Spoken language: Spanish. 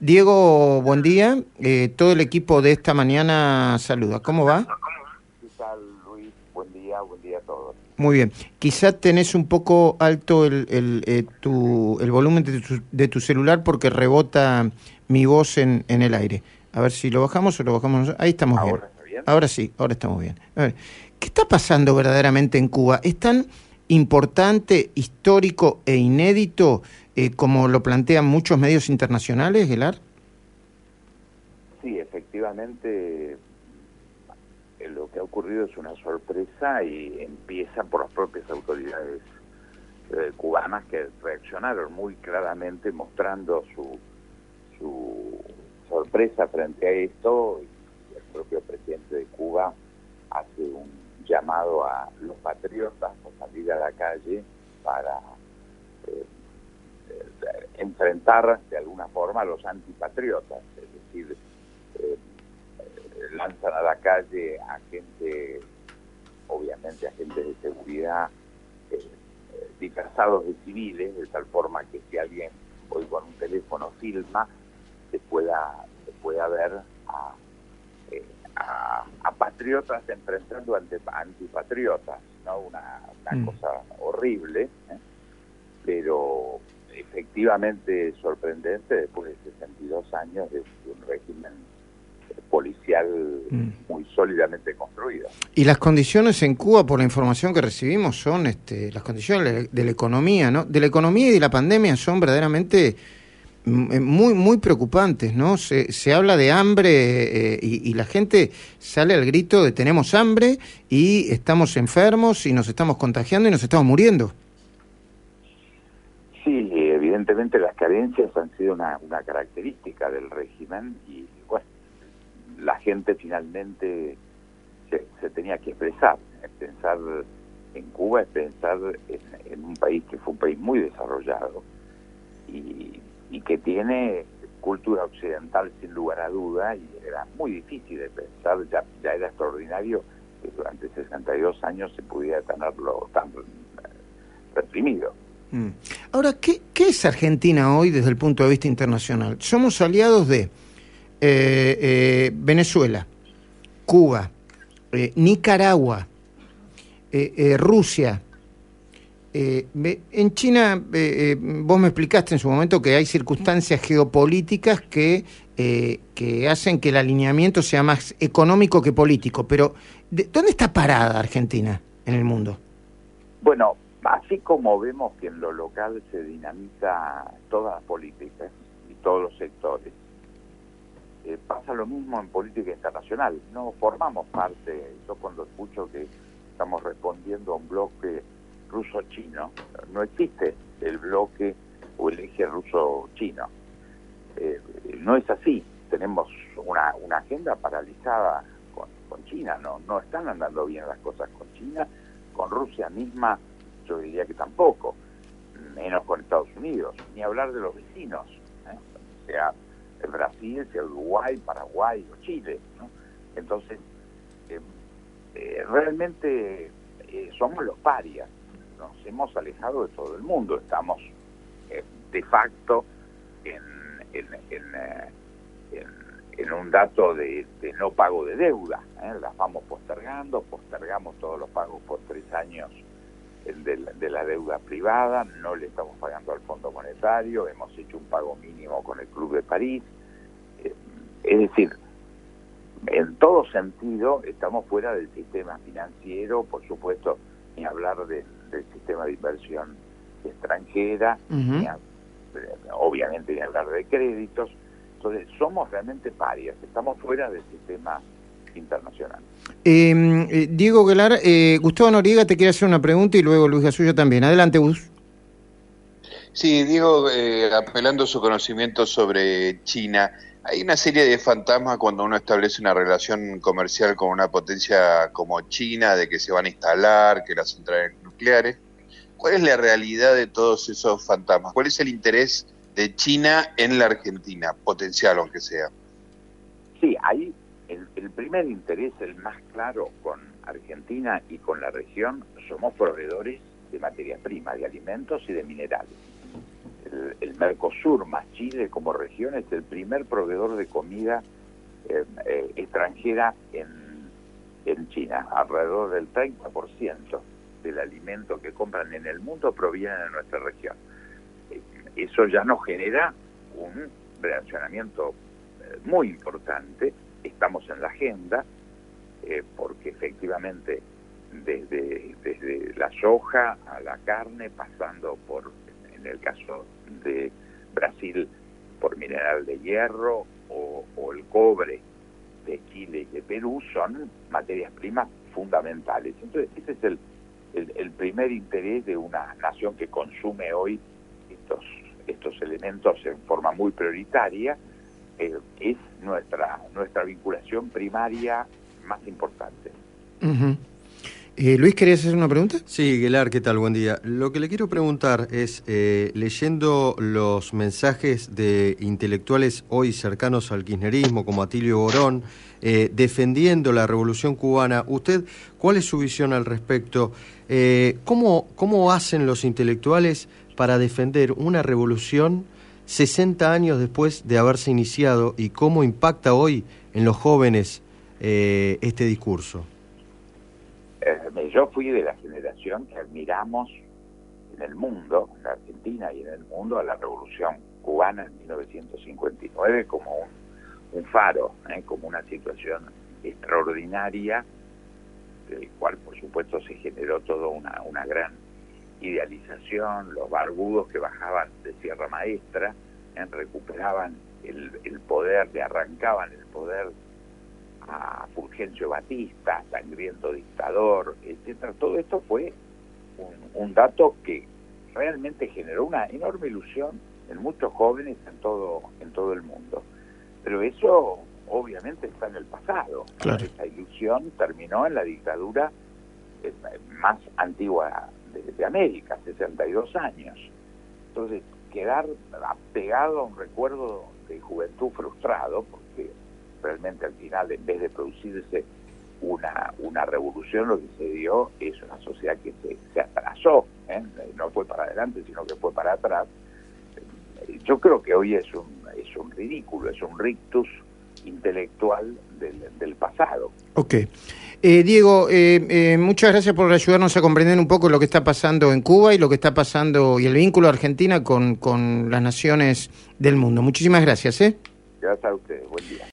Diego, buen día. Eh, todo el equipo de esta mañana saluda. ¿Cómo va? ¿Qué tal, Luis? Buen día, buen día a todos. Muy bien. Quizá tenés un poco alto el, el, eh, tu, el volumen de tu, de tu, celular porque rebota mi voz en, en, el aire. A ver si lo bajamos o lo bajamos. Ahí estamos ¿Ahora bien. está bien? Ahora sí, ahora estamos bien. A ver, ¿qué está pasando verdaderamente en Cuba? ¿Es tan importante, histórico e inédito eh, como lo plantean muchos medios internacionales, Gelar? Sí, efectivamente lo que ha ocurrido es una sorpresa y empieza por las propias autoridades eh, cubanas que reaccionaron muy claramente mostrando su, sorpresa frente a esto y el propio presidente de Cuba hace un llamado a los patriotas a salir a la calle para eh, enfrentar de alguna forma a los antipatriotas, es decir, eh, lanzan a la calle a gente, obviamente a gente de seguridad, eh, disfrazados de civiles, de tal forma que si alguien hoy con un teléfono filma, se pueda, se pueda ver a, eh, a, a, patriotas enfrentando ante antipatriotas, ¿no? Una, una mm. cosa horrible, ¿eh? pero efectivamente sorprendente después de 62 años de un régimen policial mm. muy sólidamente construido. Y las condiciones en Cuba, por la información que recibimos, son este, las condiciones de la economía, ¿no? De la economía y de la pandemia son verdaderamente muy muy preocupantes, ¿no? Se, se habla de hambre eh, y, y, la gente sale al grito de tenemos hambre y estamos enfermos y nos estamos contagiando y nos estamos muriendo. Sí, evidentemente las carencias han sido una, característica del régimen y bueno, la gente finalmente se, se tenía que expresar, pensar en Cuba es pensar en, en un país que fue un país muy desarrollado y y que tiene cultura occidental sin lugar a duda y era muy difícil de pensar, ya, ya era extraordinario que durante 62 años se pudiera tenerlo tan reprimido. Mm. Ahora, ¿qué, ¿qué, es Argentina hoy desde el punto de vista internacional? Somos aliados de eh, eh, Venezuela, Cuba, eh, Nicaragua, Rusia, en China, vos me explicaste en su momento que hay circunstancias geopolíticas que, que hacen que el alineamiento sea más económico que político, pero ¿de, ¿dónde está parada Argentina en el mundo? Bueno, así como vemos que en lo local se dinamiza todas las políticas y todos los sectores, eh, pasa lo mismo en política internacional. No formamos parte, yo cuando escucho que estamos respondiendo a un bloque ruso-chino. No existe el bloque o el eje ruso-chino. Eh, no es así. Tenemos una, una agenda paralizada con, con, China. No, no están andando bien las cosas con China. Con Rusia misma, yo diría que tampoco. Menos con Estados Unidos. Ni hablar de los vecinos. ¿eh? Sea Brasil, sea Uruguay, Paraguay o Chile. ¿no? Entonces, eh, eh realmente eh, somos los parias nos hemos alejado de todo el mundo, estamos de facto en, un dato de, no pago de deuda, ¿eh? las vamos postergando, postergamos todos los pagos por tres años de la, de la deuda privada, no le estamos pagando al Fondo Monetario, hemos hecho un pago mínimo con el Club de París, eh, es decir, en todo sentido estamos fuera del sistema financiero, por supuesto, ni hablar del, del sistema de inversión extranjera, uh -huh. ni a, obviamente ni hablar de créditos. Entonces, somos realmente parias, estamos fuera del sistema internacional. Eh, eh, Diego Guelar, eh, Gustavo Noriega te quiere hacer una pregunta y luego Luis Gasuyo también. Adelante, Gus. Sí, Diego, eh, apelando a su conocimiento sobre China, hay una serie de fantasmas cuando uno establece una relación comercial con una potencia como China, de que se van a instalar, que las centrales nucleares. ¿Cuál es la realidad de todos esos fantasmas? ¿Cuál es el interés de China en la Argentina, potencial aunque sea? Sí, ahí el, primer interés, el más claro con Argentina y con la región, somos proveedores de materia prima, de alimentos y de minerales. Es el, Mercosur más Chile como región es el primer proveedor de comida eh, eh, extranjera en, en China. Alrededor del 30% del alimento que compran en el mundo proviene de nuestra región. Eh, eso ya nos genera un relacionamiento muy importante. Estamos en la agenda porque efectivamente desde, desde la soja a la carne, pasando por en el caso de Brasil por mineral de hierro o, el cobre de Chile y de Perú son materias primas fundamentales. Entonces, ese es el, el, primer interés de una nación que consume hoy estos, estos elementos en forma muy prioritaria, eh, es nuestra, nuestra vinculación primaria más importante. Eh, Luis, ¿querías hacer una pregunta? Sí, Gelar, ¿qué tal? Buen día. Lo que le quiero preguntar es, eh, leyendo los mensajes de intelectuales hoy cercanos al kirchnerismo, como Atilio Borón, eh, defendiendo la revolución cubana, ¿usted cuál es su visión al respecto? ¿cómo, ¿Cómo hacen los intelectuales para defender una revolución 60 años después de haberse iniciado y cómo impacta hoy en los jóvenes este discurso? Eh, yo fui de la generación que admiramos en el mundo, en la Argentina y en el mundo, a la revolución cubana en 1959 como un, faro, ¿eh? como una situación extraordinaria, del cual por supuesto se generó toda una, una gran idealización, los barbudos que bajaban de Sierra Maestra, ¿eh? recuperaban el, el poder, le arrancaban el poder a Fulgencio Batista, sangriento dictador, etcétera. Todo esto fue un, dato que realmente generó una enorme ilusión en muchos jóvenes en todo en todo el mundo. Pero eso obviamente está en el pasado. Esa ilusión terminó en la dictadura eh, más antigua de, de, América, 62 años. Entonces, quedar apegado a un recuerdo de juventud frustrado, porque realmente al final, en vez de producirse una, una revolución, lo que se dio es una sociedad que se, se atrasó, ¿eh? no fue para adelante, sino que fue para atrás. Yo creo que hoy es un, es un ridículo, es un rictus intelectual del, del pasado. Ok. Eh, Diego, eh, eh, muchas gracias por ayudarnos a comprender un poco lo que está pasando en Cuba y lo que está pasando y el vínculo de Argentina con, con las naciones del mundo. Muchísimas gracias. ¿eh? Gracias a ustedes. Buen día.